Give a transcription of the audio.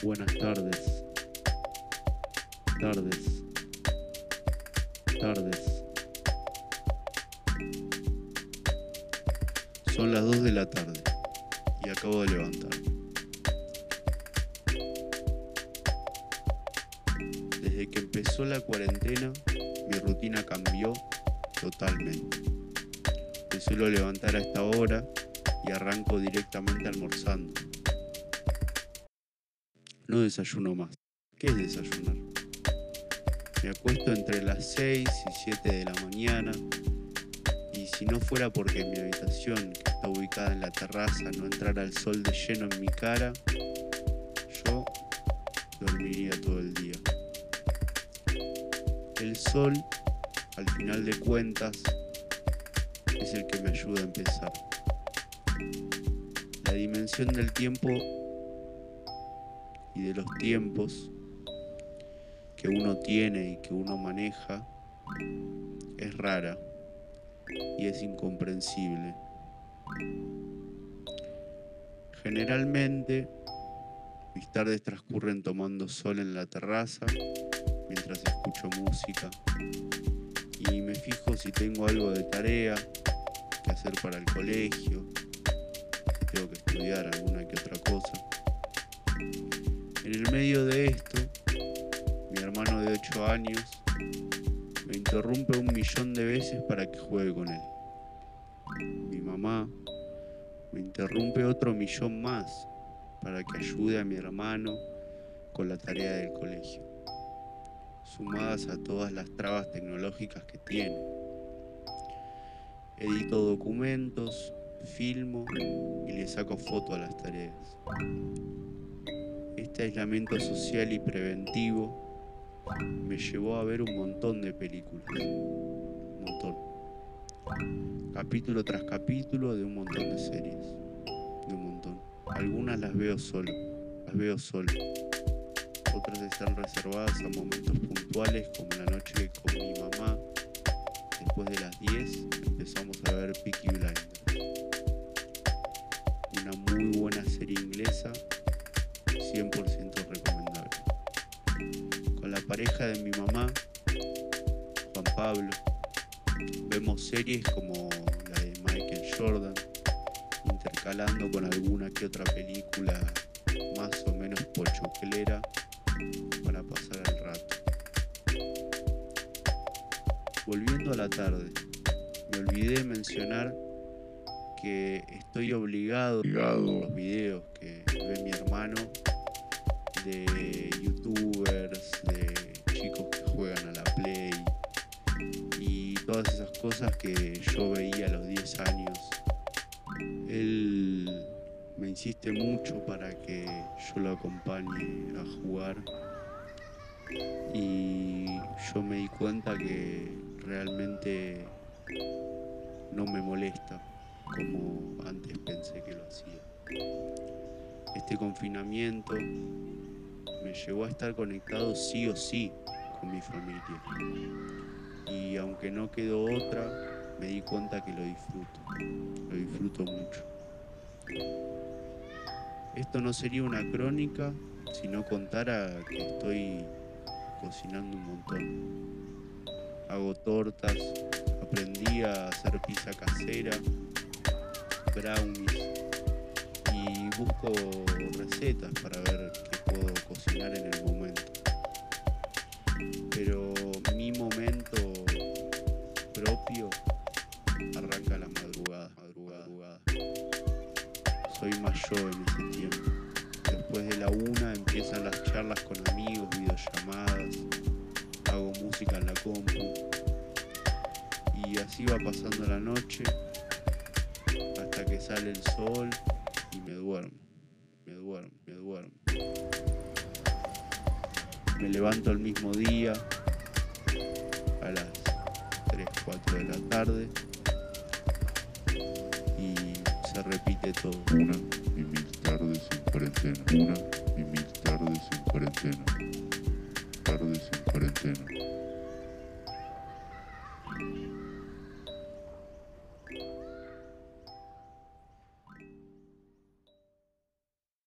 Buenas tardes. Tardes. Tardes. Son las 2 de la tarde y acabo de levantar. Desde que empezó la cuarentena, mi rutina cambió totalmente. Me suelo levantar a esta hora y arranco directamente almorzando. No desayuno más. ¿Qué es desayunar? Me acuesto entre las 6 y 7 de la mañana y si no fuera porque mi habitación, que está ubicada en la terraza, no entrara el sol de lleno en mi cara, yo dormiría todo el día. El sol, al final de cuentas, es el que me ayuda a empezar. La dimensión del tiempo y de los tiempos que uno tiene y que uno maneja es rara y es incomprensible. Generalmente mis tardes transcurren tomando sol en la terraza mientras escucho música y me fijo si tengo algo de tarea que hacer para el colegio, tengo que estudiar alguna En medio de esto, mi hermano de 8 años me interrumpe un millón de veces para que juegue con él. Mi mamá me interrumpe otro millón más para que ayude a mi hermano con la tarea del colegio, sumadas a todas las trabas tecnológicas que tiene. Edito documentos, filmo y le saco foto a las tareas. Este aislamiento social y preventivo me llevó a ver un montón de películas. Un montón. Capítulo tras capítulo de un montón de series. De un montón. Algunas las veo solo. Las veo solo. Otras están reservadas a momentos puntuales como la noche con mi mamá. Después de las 10 empezamos a ver Peaky Blinders. Una muy buena serie inglesa pareja de mi mamá, Juan Pablo, vemos series como la de Michael Jordan, intercalando con alguna que otra película más o menos pochoclera para pasar el rato. Volviendo a la tarde, me olvidé mencionar que estoy obligado, obligado por los videos que ve mi hermano de youtubers, de cosas que yo veía a los 10 años. Él me insiste mucho para que yo lo acompañe a jugar y yo me di cuenta que realmente no me molesta como antes pensé que lo hacía. Este confinamiento me llevó a estar conectado sí o sí con mi familia. Y aunque no quedó otra, me di cuenta que lo disfruto. Lo disfruto mucho. Esto no sería una crónica si no contara que estoy cocinando un montón. Hago tortas, aprendí a hacer pizza casera, brownies y busco recetas para ver qué puedo cocinar en el momento. Soy más yo en ese tiempo. Después de la una empiezan las charlas con amigos, videollamadas, hago música en la compu. Y así va pasando la noche hasta que sale el sol y me duermo, me duermo, me duermo. Me levanto el mismo día a las 3, 4 de la tarde repite todo. Una y mil tardes en cuarentena. Una y mil tardes en cuarentena. Tardes en cuarentena.